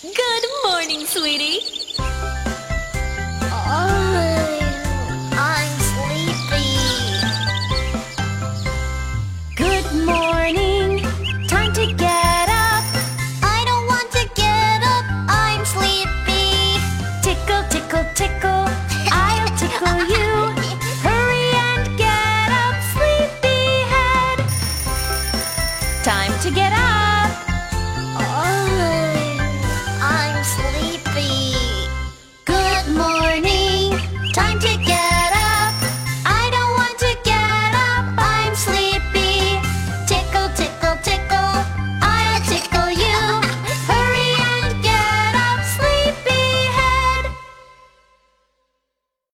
Good morning, sweetie. Oh, I'm sleepy. Good morning. Time to get up. I don't want to get up. I'm sleepy. Tickle, tickle, tickle. I'll tickle you. Hurry and get up, sleepyhead. Time to get up.